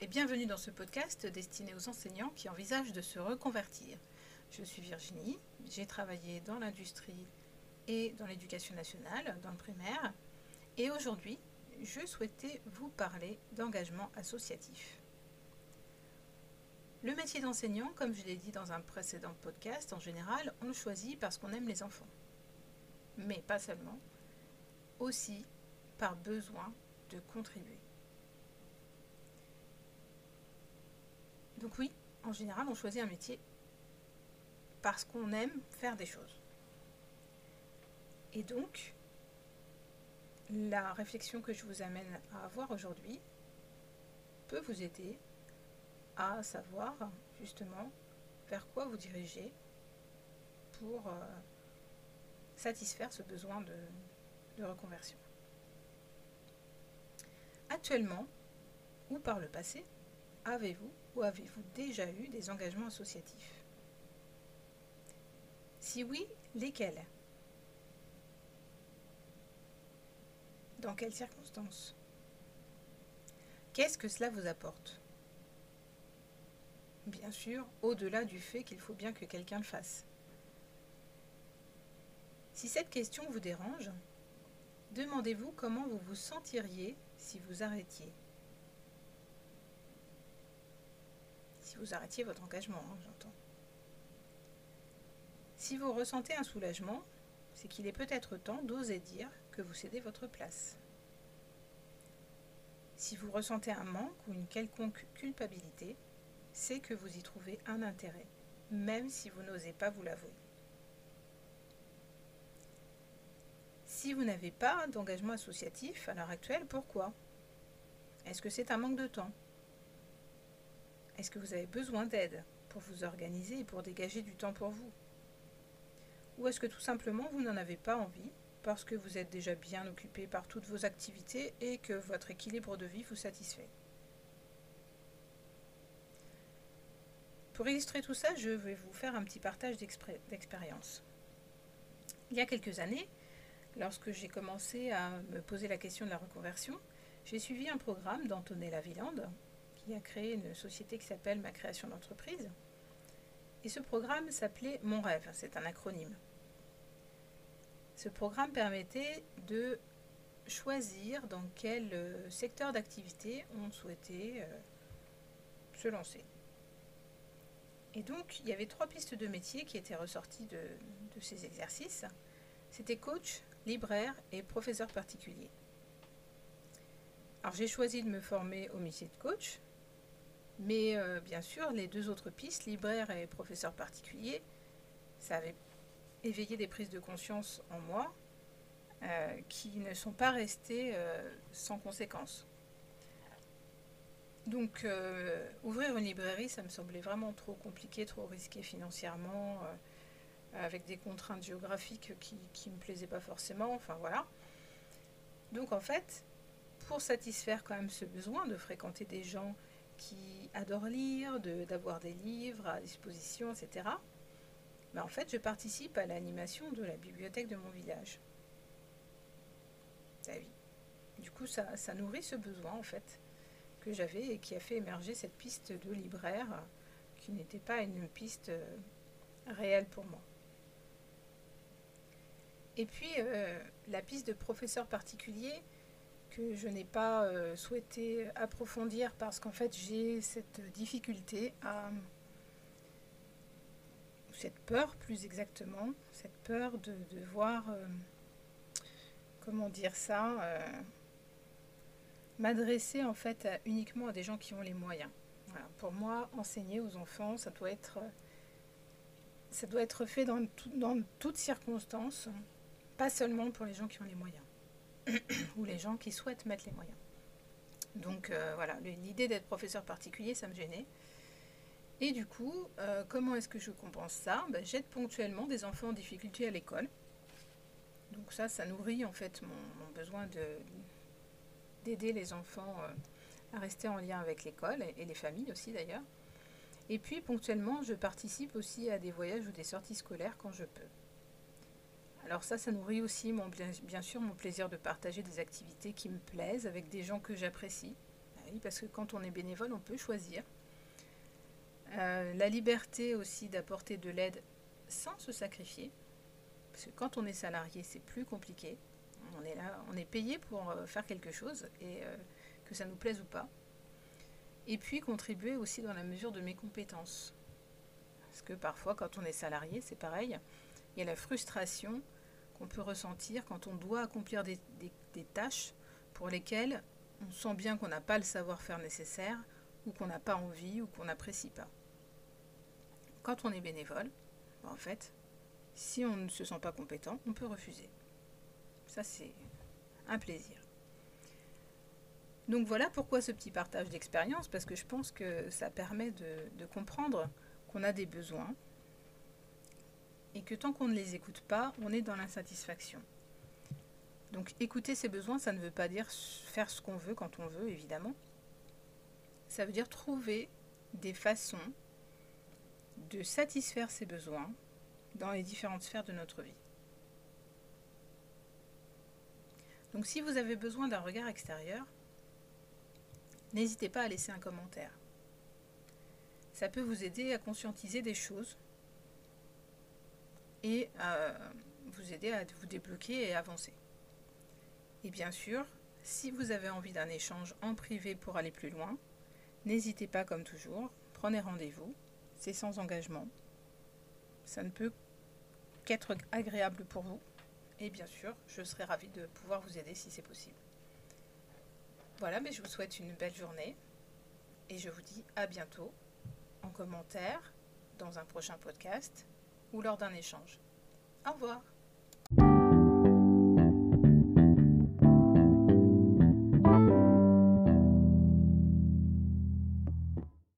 et bienvenue dans ce podcast destiné aux enseignants qui envisagent de se reconvertir. Je suis Virginie, j'ai travaillé dans l'industrie et dans l'éducation nationale, dans le primaire, et aujourd'hui, je souhaitais vous parler d'engagement associatif. Le métier d'enseignant, comme je l'ai dit dans un précédent podcast, en général, on le choisit parce qu'on aime les enfants. Mais pas seulement, aussi par besoin de contribuer. Donc oui, en général, on choisit un métier parce qu'on aime faire des choses. Et donc, la réflexion que je vous amène à avoir aujourd'hui peut vous aider à savoir justement vers quoi vous dirigez pour euh, satisfaire ce besoin de reconversion. Actuellement, ou par le passé, avez-vous ou avez-vous déjà eu des engagements associatifs? Si oui, lesquels? Dans quelles circonstances? Qu'est-ce que cela vous apporte? Bien sûr, au-delà du fait qu'il faut bien que quelqu'un le fasse. Si cette question vous dérange, demandez-vous comment vous vous sentiriez si vous arrêtiez. Si vous arrêtiez votre engagement, hein, j'entends. Si vous ressentez un soulagement, c'est qu'il est peut-être temps d'oser dire que vous cédez votre place. Si vous ressentez un manque ou une quelconque culpabilité, c'est que vous y trouvez un intérêt, même si vous n'osez pas vous l'avouer. Si vous n'avez pas d'engagement associatif à l'heure actuelle, pourquoi? Est-ce que c'est un manque de temps? Est-ce que vous avez besoin d'aide pour vous organiser et pour dégager du temps pour vous? Ou est-ce que tout simplement vous n'en avez pas envie parce que vous êtes déjà bien occupé par toutes vos activités et que votre équilibre de vie vous satisfait? Pour illustrer tout ça, je vais vous faire un petit partage d'expérience. Il y a quelques années, lorsque j'ai commencé à me poser la question de la reconversion, j'ai suivi un programme d'Antonella Villande, qui a créé une société qui s'appelle Ma création d'entreprise. Et ce programme s'appelait Mon rêve, c'est un acronyme. Ce programme permettait de choisir dans quel euh, secteur d'activité on souhaitait euh, se lancer. Et donc, il y avait trois pistes de métier qui étaient ressorties de, ces exercices. C'était coach, libraire et professeur particulier. Alors, j'ai choisi de me former au métier de coach, mais euh, bien sûr, les deux autres pistes, libraire et professeur particulier, ça avait éveillé des prises de conscience en moi euh, qui ne sont pas restées euh, sans conséquences. Donc, ouvrir une librairie, ça me semblait vraiment trop compliqué, trop risqué financièrement, avec des contraintes géographiques qui ne me plaisaient pas forcément. Enfin, voilà. Donc, en fait, pour satisfaire quand même ce besoin de fréquenter des gens qui adorent lire, d'avoir des livres à disposition, etc., ben, en fait, je participe à l'animation de la bibliothèque de mon village. Du coup, ça, ça nourrit ce besoin, en fait que j'avais et qui a fait émerger cette piste de libraire qui n'était pas une piste euh, réelle pour moi. Et puis euh, la piste de professeur particulier que je n'ai pas euh, souhaité approfondir parce qu'en fait j'ai cette difficulté à cette peur plus exactement, cette peur de, de voir comment dire ça m'adresser en fait uniquement à des gens qui ont les moyens. Pour moi, enseigner aux enfants, ça doit être, ça doit être fait dans, dans toutes circonstances, pas seulement pour les gens qui ont les moyens, ou les gens qui souhaitent mettre les moyens. Donc euh, voilà, l'idée d'être professeur particulier, ça me gênait. Et du coup, euh, comment est-ce que je compense ça? Ben, J'aide ponctuellement des enfants en difficulté à l'école. Donc ça, ça nourrit en fait mon besoin de, d'aider les enfants euh, à rester en lien avec l'école et les familles aussi d'ailleurs. Et puis ponctuellement, je participe aussi à des voyages ou des sorties scolaires quand je peux. Alors ça, ça nourrit aussi bien sûr mon plaisir de partager des activités qui me plaisent avec des gens que j'apprécie. pareil, parce que quand on est bénévole, on peut choisir. Euh, la liberté aussi d'apporter de l'aide sans se sacrifier. Parce que quand on est salarié, c'est plus compliqué. On est là, on est payé pour euh, faire quelque chose et euh, que ça nous plaise ou pas. Et puis contribuer aussi dans la mesure de mes compétences. Parce que parfois, quand on est salarié, c'est pareil. Il y a la frustration qu'on peut ressentir quand on doit accomplir des, tâches pour lesquelles on sent bien qu'on n'a pas le savoir-faire nécessaire ou qu'on n'a pas envie ou qu'on n'apprécie pas. Quand on est bénévole, en fait, si on ne se sent pas compétent, on peut refuser. Ça, c'est un plaisir. Donc voilà pourquoi ce petit partage d'expérience, parce que je pense que ça permet de, comprendre qu'on a des besoins et que tant qu'on ne les écoute pas, on est dans l'insatisfaction. Donc écouter ses besoins, ça ne veut pas dire faire ce qu'on veut quand on veut, évidemment. Ça veut dire trouver des façons de satisfaire ses besoins dans les différentes sphères de notre vie. Donc si vous avez besoin d'un regard extérieur, n'hésitez pas à laisser un commentaire. Ça peut vous aider à conscientiser des choses et à vous aider à vous débloquer et avancer. Et bien sûr, si vous avez envie d'un échange en privé pour aller plus loin, n'hésitez pas comme toujours, prenez rendez-vous, c'est sans engagement. Ça ne peut qu'être agréable pour vous. Et bien sûr, je serai ravie de pouvoir vous aider si c'est possible. Voilà, mais je vous souhaite une belle journée et je vous dis à bientôt en commentaire, dans un prochain podcast ou lors d'un échange. Au revoir